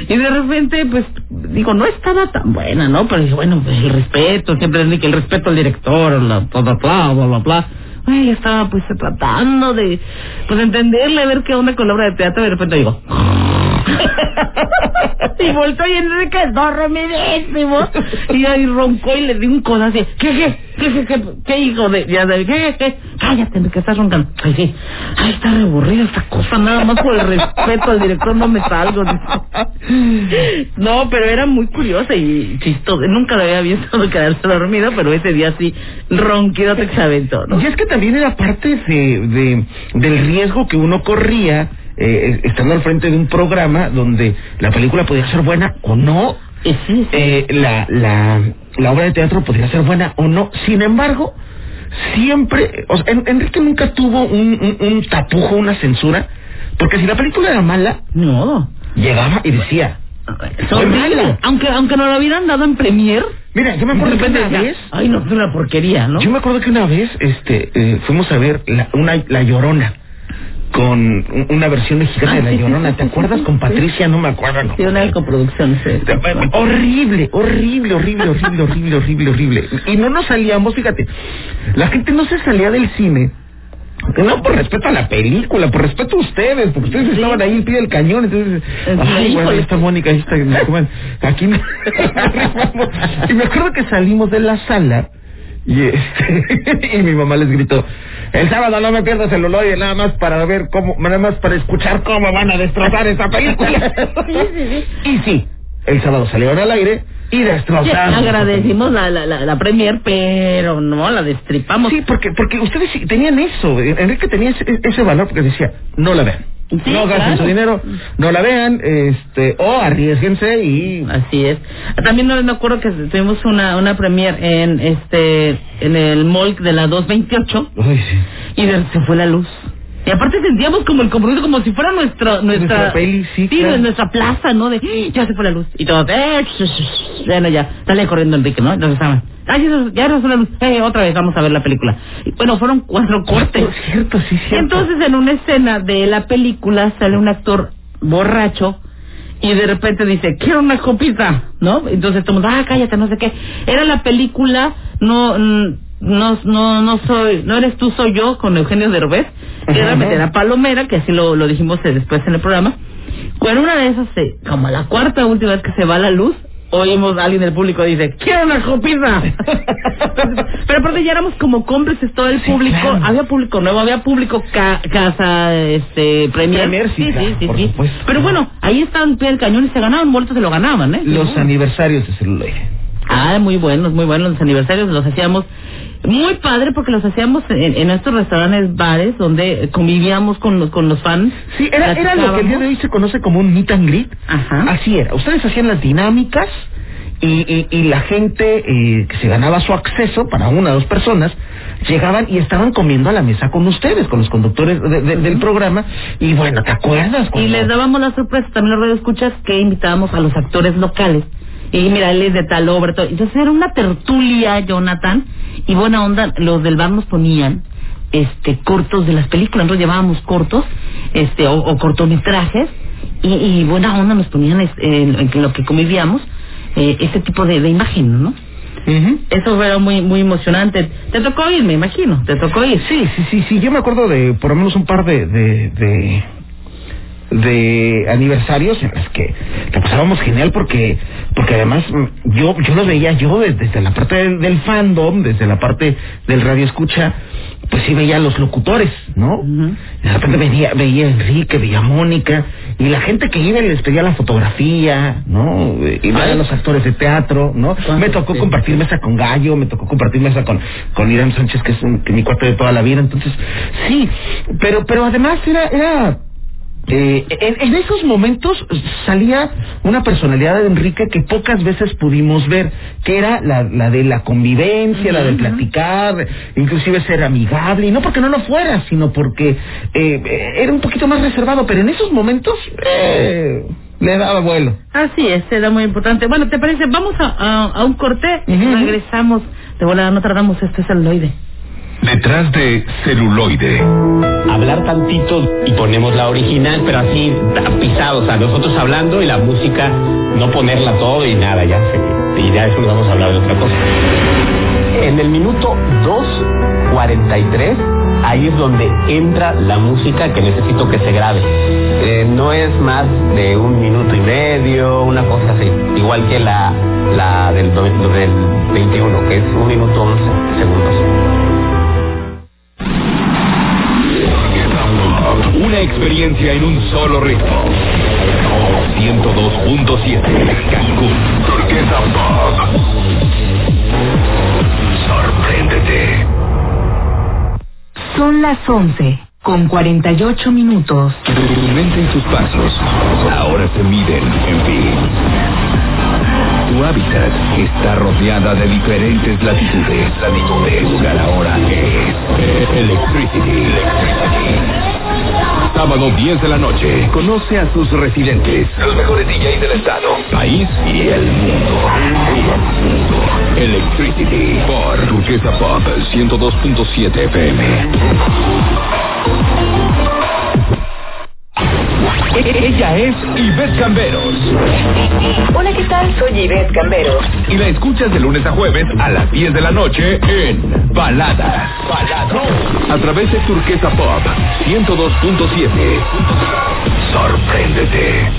Y de repente, pues, digo, no estaba tan buena, ¿no? Pero dije, bueno, pues el respeto, siempre que el respeto al director, la, bla, bla, bla, bla, bla, Ay, estaba pues tratando de, pues entenderle, ver qué onda con la obra de teatro, y de repente digo, y voltó y Enrique dormidísimo. Y ahí roncó y le di un codazo así. ¿Qué, qué? ¿Qué, qué, hijo de...? Ya de ¿Qué, qué? Cállate, que estás roncando. Ay, sí. Ay, está reburrida esta cosa. Nada más por el respeto al director no me salgo. No, pero era muy curiosa y chistosa. Nunca lo había visto quedarse dormido, pero ese día sí ronquido te aventó, ¿no? Y es que también era parte de, de del riesgo que uno corría eh, estando al frente de un programa donde la película podía ser buena o no, eh, la, la, la obra de teatro podría ser buena o no. Sin embargo, siempre, o sea, Enrique nunca tuvo un, un, un, tapujo, una censura, porque si la película era mala, no, llegaba y decía. Aunque, aunque no lo hubieran dado en premier. Mira, yo me acuerdo que una vez. Ay, no, es una porquería, ¿no? Yo me acuerdo que una vez, este, eh, fuimos a ver la, una, la llorona con una versión mexicana de La Llorona. ¿Te acuerdas? Con Patricia, no me acuerdo. No. Sí, una coproducción. Horrible, horrible, horrible, horrible, horrible, horrible, horrible. Y no nos salíamos, fíjate, la gente no se salía del cine. No por respeto a la película, por respeto a ustedes, porque ustedes estaban ahí en pie del cañón, entonces, ay, bueno, ahí está Mónica, ahí está, aquí me... y me acuerdo que salimos de la sala y, este, y mi mamá les gritó, el sábado no me pierdas el olor nada más para ver cómo, nada más para escuchar cómo van a destrozar esta película. y sí, el sábado salieron al aire y destrozaron. agradecimos la, la, la, la, premier, pero no, la destripamos. Sí, porque, porque ustedes tenían eso, Enrique tenía ese, ese valor porque decía, no la vean. Sí, no gasten claro. su dinero, no la vean, este, o arriesguense y así es. También no me acuerdo que tuvimos una una premier en este en el mall de la 228 Ay, sí. y se fue la luz. Y aparte sentíamos como el compromiso, como si fuera nuestra, nuestra, Nuestra peli, sí, sí, claro. nuestra plaza, ¿no? De, "Ah, ya se fue la luz. Y todos, eh, sh- sh- bueno, ya, sale corriendo Enrique, ¿no? Entonces estaban, ay, ya, ya se fue la luz, eh, otra vez, vamos a ver la película. Y, bueno, fueron cuatro cortes. Cierto, sí, cierto. Entonces, en una escena de la película sale un actor borracho y de repente dice, quiero una copita, ¿no? Entonces todo el mundo, ah, cállate, no sé qué. Era la película, no, mm, no, no, no soy, no eres tú, soy yo, con Eugenio Derbez, que era Ajá. era Palomera, que así lo, lo dijimos eh, después en el programa. Bueno, una de esas, eh, como la cuarta última vez que se va la luz, oímos a alguien del público dice, quiero una copita. Pero aparte ya éramos como cómplices todo el Sí, público, claro. había público nuevo, había público ca- casa, este, premier. Premier, sí, sí, sí, sí. supuesto. Pero bueno, ahí estaban del cañón y se ganaban, muertos se lo ganaban, ¿eh? Los aniversarios de celuloide. Ah, muy buenos, muy buenos los aniversarios, los hacíamos muy padre porque los hacíamos en, en estos restaurantes, bares, donde convivíamos con los, con los fans. Sí, era, era lo que el día de hoy se conoce como un meet and greet. Ajá. Así era. Ustedes hacían las dinámicas y, y, y la gente eh, que se ganaba su acceso para una o dos personas llegaban y estaban comiendo a la mesa con ustedes, con los conductores de- de- del programa. Y bueno, ¿te acuerdas? Y les dábamos la sorpresa, también los escuchas que invitábamos a los actores locales. Y mira, él es de tal obra, todo. Entonces era una tertulia, Jonathan, y buena onda, los del bar nos ponían este cortos de las películas, nosotros llevábamos cortos, este, o, o cortometrajes, y, y buena onda nos ponían este, en, lo que convivíamos, eh, este tipo de, de imagen, ¿no? Eso era muy, muy emocionante. Te tocó ir, me imagino, te tocó ir. Sí, sí, sí, sí. Yo me acuerdo de por lo menos un par de, de, de, de aniversarios en los que la pasábamos genial porque porque además mm, yo yo los veía yo desde, desde la parte del, del fandom, desde la parte del radio escucha, pues sí veía a los locutores, ¿no? Y de repente veía, veía a Enrique, veía a Mónica, y la gente que iba y les pedía la fotografía, ¿no? Y veía a los actores de teatro, ¿no? Me tocó compartir mesa con Gallo, me tocó compartir mesa con, con Irán Sánchez, que es un, que mi cuate de toda la vida, entonces, sí, pero, pero además era, era, eh, en, en esos momentos salía una personalidad de Enrique que pocas veces pudimos ver, que era la, la de la convivencia, la de platicar, inclusive ser amigable, y no porque no lo fuera, sino porque eh, era un poquito más reservado, pero en esos momentos eh, le daba vuelo. Así es, era muy importante. Bueno, ¿te parece? Vamos a, a, a un corte y Ujú. regresamos. De volada, no tardamos, este es celuloide. Detrás de celuloide. hablar tantito y ponemos la original, pero así tapizado, o sea, nosotros hablando y la música no ponerla todo y nada, ya se, y ya después vamos a hablar de otra cosa. En el minuto 2.43, ahí es donde entra la música que necesito que se grabe. Eh, no es más de un minuto y medio, una cosa así, igual que la, la del, del 21, que es un minuto 11 segundos. Una experiencia en un solo ritmo. 102.7 Cancún. Turquesa Pop. Sorpréndete. Son las 11 con 48 minutos. Tu mente y tus pasos ahora se miden en fin. Tu hábitat está rodeada de diferentes latitudes. Latitudes. El lugar ahora es Electricity. Sábado 10 de la noche. Conoce a sus residentes. Los mejores DJs del estado, país y el mundo. Electricity por Turquesa Pop 102.7 FM. Ella es Ivette Camberos Hola, ¿qué tal? Soy Ivette Cambero. y la escuchas de lunes a jueves a las 10 de la noche en Baladas. Baladas. A través de Turquesa Pop 102.7. Sorpréndete.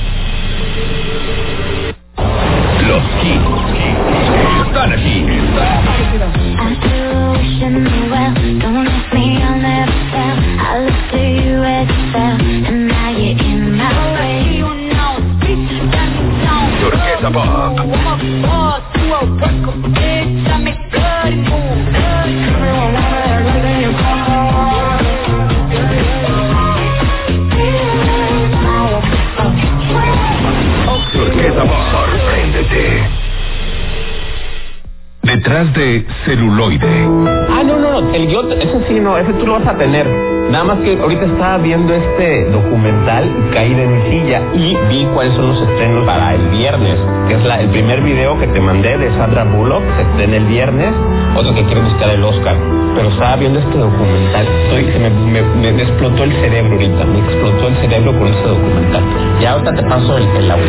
Vas a tener. Nada más que ahorita estaba viendo este documental y caí de mi silla y vi cuáles son los estrenos para el viernes, que es el primer video que te mandé de Sandra Bullock, se estrena el viernes, otro que quiere buscar el Oscar. Pero estaba viendo este documental, estoy, se me, explotó el cerebro ahorita, me explotó el cerebro con este documental. Ya ahorita te paso el, el audio.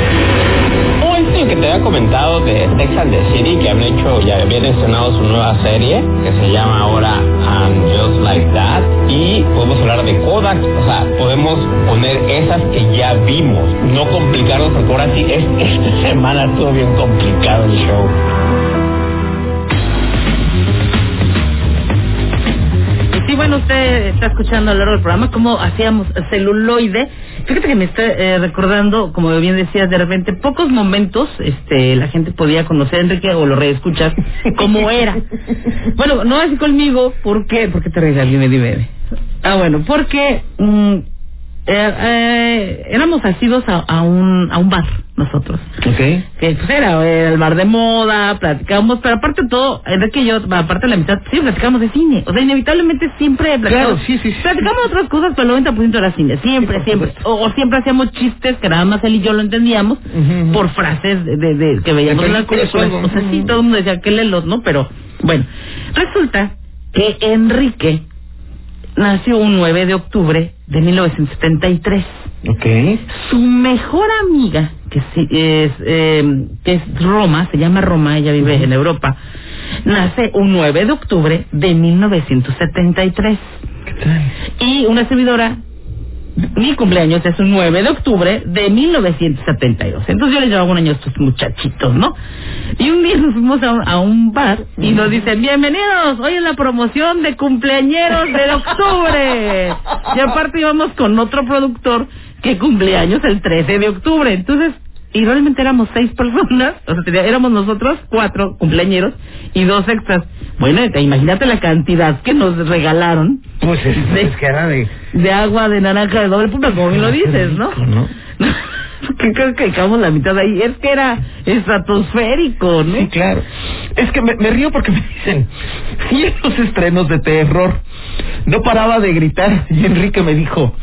Oh, este que te había comentado de Sex and the City, que habían hecho, ya habían estrenado su nueva serie, que se llama ahora I'm Just Like That, y podemos hablar de Kodak, o sea, podemos poner esas que ya vimos, no complicarnos, porque ahora sí, es- esta semana estuvo bien complicado el show. Y bueno, usted está escuchando a lo largo del programa cómo hacíamos celuloide. Fíjate que me está eh, recordando, como bien decías, de repente, pocos momentos este, la gente podía conocer a Enrique o lo reescuchar como era. Bueno, no así conmigo, ¿por qué? ¿Por qué te? Dime, dime. Ah, bueno, porque mm, eh, eh, éramos asidos a, a, un, a un bar, nosotros Ok. que pues era el bar de moda, platicábamos, pero aparte de todo, Enrique y yo, aparte de la mitad, sí platicábamos de cine. O sea, inevitablemente siempre platicábamos. Claro, sí, sí, sí. Platicábamos de otras cosas, pero el 90% era cine. Siempre, siempre. O, o siempre hacíamos chistes que nada más él y yo lo entendíamos por frases de, de, de- que veíamos en las películas o sea, sí, todo el mundo decía que lelos, ¿no? Pero, bueno, resulta que Enrique nació un 9 de octubre de 1973 Ok. su mejor amiga, que sí es, eh, que es Roma, se llama Roma, ella vive en Europa, nace un 9 de octubre de 1973. ¿Qué tal? Y una servidora, mi cumpleaños es un 9 de octubre de 1972. Entonces yo les llevaba un año a estos muchachitos, ¿no? Y un día nos fuimos a un, bar y nos dicen, bienvenidos, hoy es la promoción de cumpleañeros de octubre. Y aparte íbamos con otro productor que cumpleaños el 13 de octubre. Entonces y realmente éramos seis personas, o sea, éramos nosotros cuatro cumpleañeros y dos extras. Bueno, te- imagínate la cantidad que nos regalaron Pues es, Sí. es que era de... de agua de naranja de doble punta, como bien lo dices, ¿no? rico, ¿no? que creo que echamos la mitad de ahí. Es que era estratosférico, ¿no? Sí, claro. Es que me, me río porque me dicen, y en los estrenos de terror, no paraba de gritar y Enrique me dijo,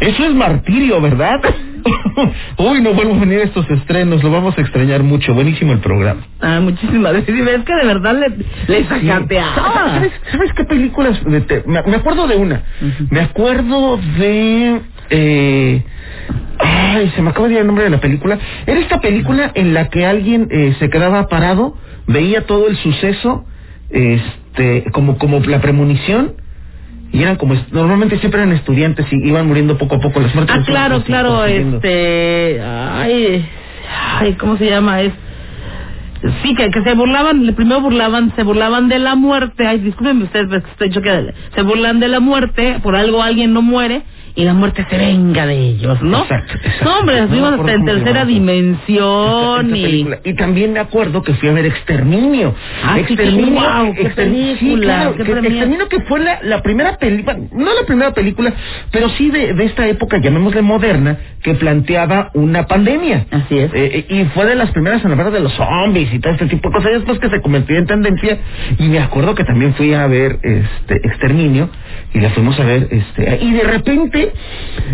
eso es martirio, ¿verdad? Uy, no vuelvo a venir a estos estrenos, lo vamos a extrañar mucho. Buenísimo el programa. Ah, muchísimas veces. Es que de verdad le, le sacateaba. ¿Sabes, ¿Sabes qué películas? de te- me, me acuerdo de una. Me acuerdo de... Eh, ay, se me acaba de ir el nombre de la película. Era esta película en la que alguien eh, se quedaba parado, veía todo el suceso, este, como, como la premonición, y eran como, normalmente siempre eran estudiantes y iban muriendo poco a poco las muertes. Ah, claro, claro, este, ay, ay, ¿cómo se llama? Es, sí, que, que se burlaban, primero burlaban, se burlaban de la muerte, ay, discúlpenme ustedes, pero estoy choqueada, se burlan de la muerte, por algo alguien no muere, y la muerte se venga de ellos, ¿no? Exacto, exacto. No, hombre, No me fuimos acuerdo hasta en tercera dimensión Esta- esta y... Y también me acuerdo que fui a ver Exterminio. Ah, sí, Exterminio. guau, qué Exter- sí, claro, que-. Exterminio que fue la, la primera película, no la primera película, pero sí de, de esta época, llamémosle moderna, que planteaba una pandemia. Así es. Eh, y fue de las primeras en hablar de los zombies y todo este tipo de cosas. Después que se convirtió en tendencia. Y me acuerdo que también fui a ver este Exterminio. Y la fuimos a ver. este Y de repente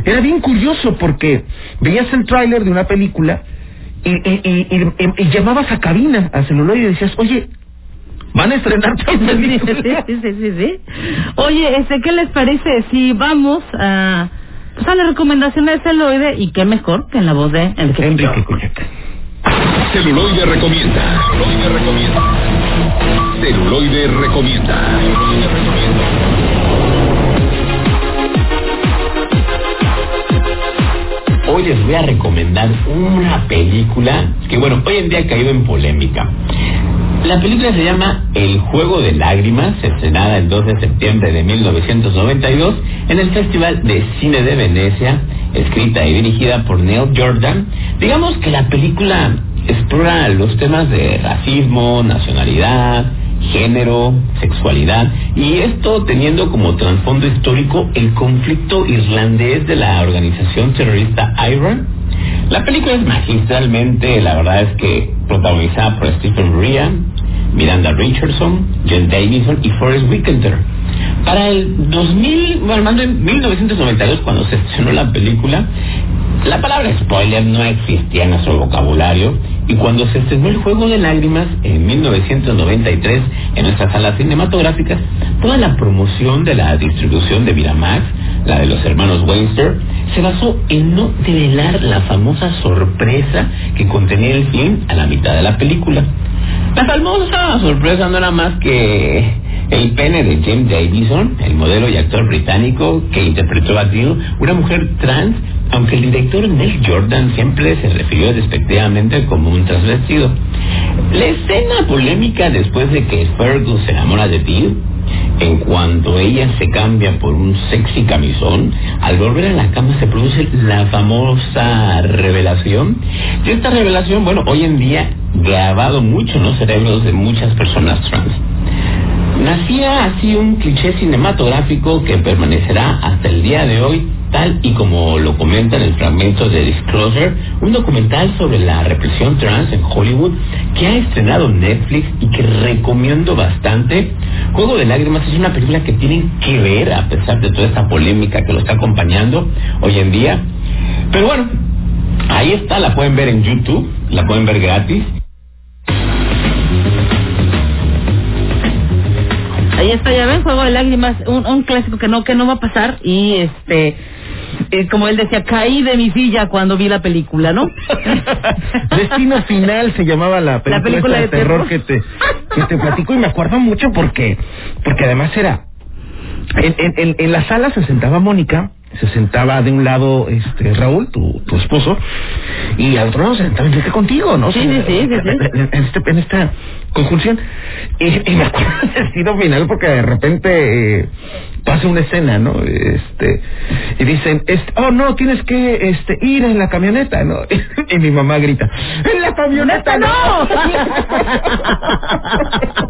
era bien curioso porque veías el tráiler de una película y, y, y, y- y- y llamabas a cabina, a celular y decías, oye, van a estrenar Sí, película. sí, sí, sí, sí. Oye, este, ¿qué les parece si vamos a, pues a la recomendación de celoide y qué mejor que en la voz de Enrique? Enrique Cuyac. Celuloide recomienda. Celuloide recomienda. Celuloide recomienda. Celuloide recomienda. Hoy les voy a recomendar una película que, bueno, hoy en día ha caído en polémica. La película se llama El Juego de Lágrimas, estrenada el 2 de septiembre de 1992 en el Festival de Cine de Venecia, escrita y dirigida por Neil Jordan. Digamos que la película explora los temas de racismo, nacionalidad, género, sexualidad, y esto teniendo como trasfondo histórico el conflicto irlandés de la organización terrorista IRA. La película es magistralmente, la verdad es que protagonizada por Stephen Rea, Miranda Richardson, Jen Davison y Forrest Whitaker. Para el 2000, bueno, bien 1992, cuando se estrenó la película, la palabra spoiler no existía en nuestro vocabulario y cuando se estrenó el Juego de Lágrimas en 1993 en nuestras salas cinematográficas, toda la promoción de la distribución de Miramax, la de los hermanos Weinster, se basó en no develar la famosa sorpresa que contenía el film a la mitad de la película. La famosa sorpresa no era más que el pene de James Davison, el modelo y actor británico que interpretó a Jill, una mujer trans, aunque el director Neil Jordan siempre se refirió despectivamente como un transvestido. La escena polémica después de que Fergus se enamora de Jill, en cuanto ella se cambia por un sexy camisón, al volver a la cama se produce la famosa revelación. Y esta revelación, bueno, hoy en día grabado mucho en los cerebros de muchas personas trans. Nacía así un cliché cinematográfico que permanecerá hasta el día de hoy, tal y como lo comenta en el fragmento de Disclosure, un documental sobre la represión trans en Hollywood que ha estrenado Netflix y que recomiendo bastante. Juego de Lágrimas es una película que tienen que ver a pesar de toda esta polémica que lo está acompañando hoy en día. Pero bueno, ahí está, la pueden ver en YouTube, la pueden ver gratis. Ahí está, ya ven, Juego de Lágrimas, un, un clásico que no, que no va a pasar y este, eh, como él decía, caí de mi silla cuando vi la película, ¿no? Destino Final se llamaba la película, película esta de terror, terror. que te que te platico y me acuerdo mucho porque porque además era en, en, en la sala se sentaba Mónica se sentaba de un lado este Raúl, tu, tu esposo, y al otro lado se sentaba Enrique contigo, ¿no? Sí, sí, sí, sí. En, en este- en esta conjunción. Y, y me acuerdo del destino final porque de repente eh, pasa una escena, ¿no? Este, y dicen, este, oh no, tienes que este, ir en la camioneta, ¿no? Y, mi mamá grita, ¡en la camioneta no!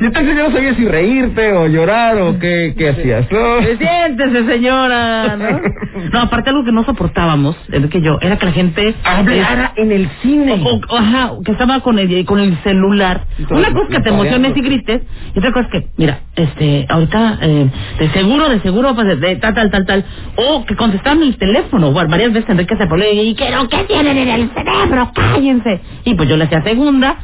y entonces yo no sabía si reírte o llorar o qué, qué hacías, ¿no? Siéntese, señora, ¿no? No, aparte algo que no soportábamos, y yo, era que la gente... Hablara en el cine. O- o- ajá, que estaba con el, con el celular. Una cosa es que te emociones y grites, y otra cosa es que, mira, este, ahorita, eh, de seguro, de seguro, pues, de tal, tal, tal, tal, o que contestaron el teléfono, bueno, varias veces Enrique se pone y que no, ¿qué tienen en el cerebro? Cállense. Y pues yo le hacía segunda,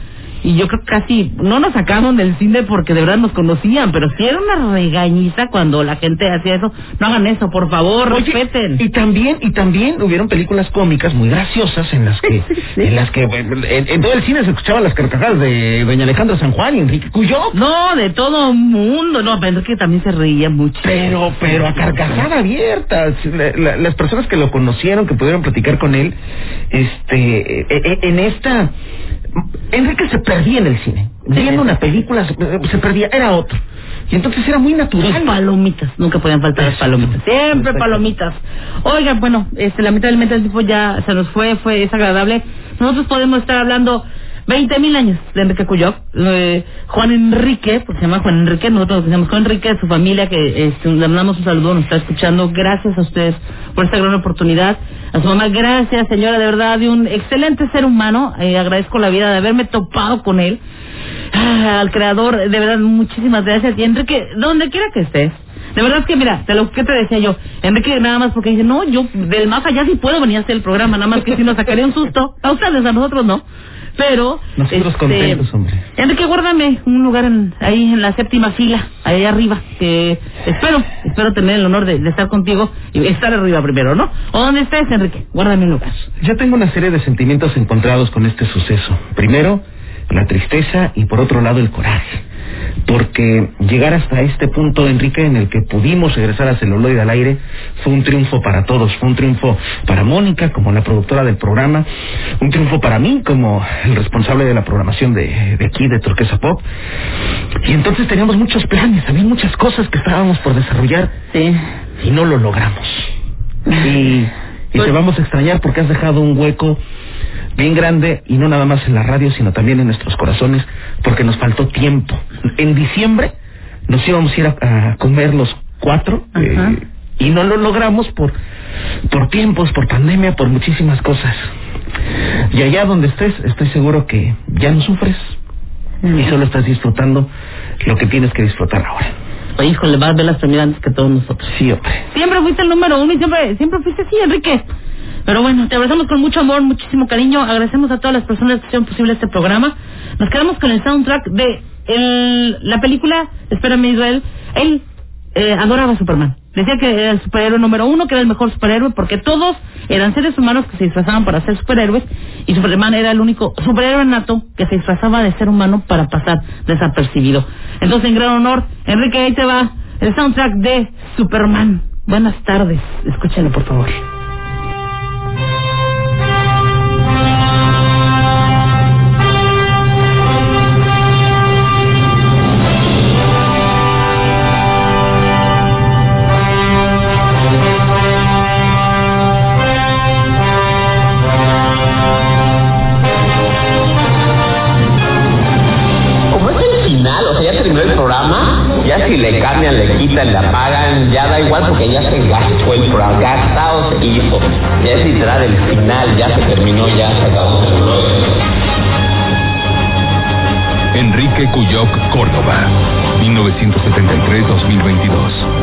y yo creo que casi no nos sacaron del cine porque de verdad nos conocían, pero sí era una regañiza cuando la gente hacía eso. No hagan eso, por favor, Oye, respeten. Y también, y también hubieron películas cómicas muy graciosas en las que, en las que en, en todo el cine se escuchaban las carcajadas de doña Alejandra San Juan y Enrique Cuyo. No, de todo mundo. No, pero Enrique también se reía mucho. Pero, pero a carcajada abierta. La- la- las personas que lo conocieron, que pudieron platicar con él, este, eh, eh, en esta, Enrique se perdía en el cine. Viendo una película, se, se perdía, era otro. Y entonces era muy Las natural. palomitas, nunca podían faltar las palomitas. Siempre palomitas. Oigan, bueno, este, lamentablemente el tiempo ya se nos fue, fue, es agradable. Nosotros podemos estar hablando 20 mil años de Enrique Cuyoc. Eh, Juan Enrique, porque se llama Juan Enrique, nosotros nos decimos Juan Enrique, su familia, que este, le mandamos un saludo, nos está escuchando. Gracias a ustedes por esta gran oportunidad. A su mamá, gracias, señora, de verdad, de un excelente ser humano. Eh, agradezco la vida de haberme topado con él. Ah, al creador, de verdad, muchísimas gracias. Y Enrique, donde quiera que estés. De verdad que mira, te lo que te decía yo, Enrique nada más porque dice, no, yo del más allá sí puedo venir a hacer el programa, nada más que si nos sacaría un susto. A ustedes, a nosotros no. Pero... este, Nosotros contentos, hombre. Enrique, guárdame un lugar en, ahí en la séptima fila, ahí arriba, que espero, espero tener el honor de, de estar contigo y estar arriba primero, ¿no? O donde estés, Enrique, guárdame un lugar. Yo tengo una serie de sentimientos encontrados con este suceso. Primero, la tristeza y por otro lado el coraje. Porque llegar hasta este punto, Enrique, en el que pudimos regresar a celuloide al aire, fue un triunfo para todos. Fue un triunfo para Mónica, como la productora del programa, un triunfo para mí, como el responsable de la programación de, de aquí, de Turquesa Pop. Y entonces teníamos muchos planes, había muchas cosas que estábamos por desarrollar Sí. y no lo logramos. Y, y Pues- te vamos a extrañar porque has dejado un hueco bien grande y no nada más en la radio, sino también en nuestros corazones, porque nos faltó tiempo. En diciembre nos íbamos a ir a, a comer los cuatro eh, y no lo logramos por, por tiempos, por pandemia, por muchísimas cosas. Y allá donde estés, estoy seguro que ya no sufres y solo estás disfrutando lo que tienes que disfrutar ahora. Oye, híjole, vas a ver las antes que todos nosotros. Sí, hombre. Siempre fuiste el número uno y siempre, siempre fuiste así, Enrique. Pero bueno, te abrazamos con mucho amor, muchísimo cariño. Agradecemos a todas las personas que hicieron posible este programa. Nos quedamos con el soundtrack de la película Espérame Israel. Él eh, adoraba a Superman. Decía que era el superhéroe número uno, que era el mejor superhéroe, porque todos eran seres humanos que se disfrazaban para ser superhéroes y Superman era el único superhéroe nato que se disfrazaba de ser humano para pasar desapercibido. Entonces, en gran honor, Enrique, ahí te va el soundtrack de Superman. Buenas tardes, escúchalo por favor. Le apagan, ya da igual porque ya se gastó el programa, gastado se hizo. Ya es literal el final, ya se terminó, ya se acabó. Enrique Cuyoc Córdoba, 1973-2022.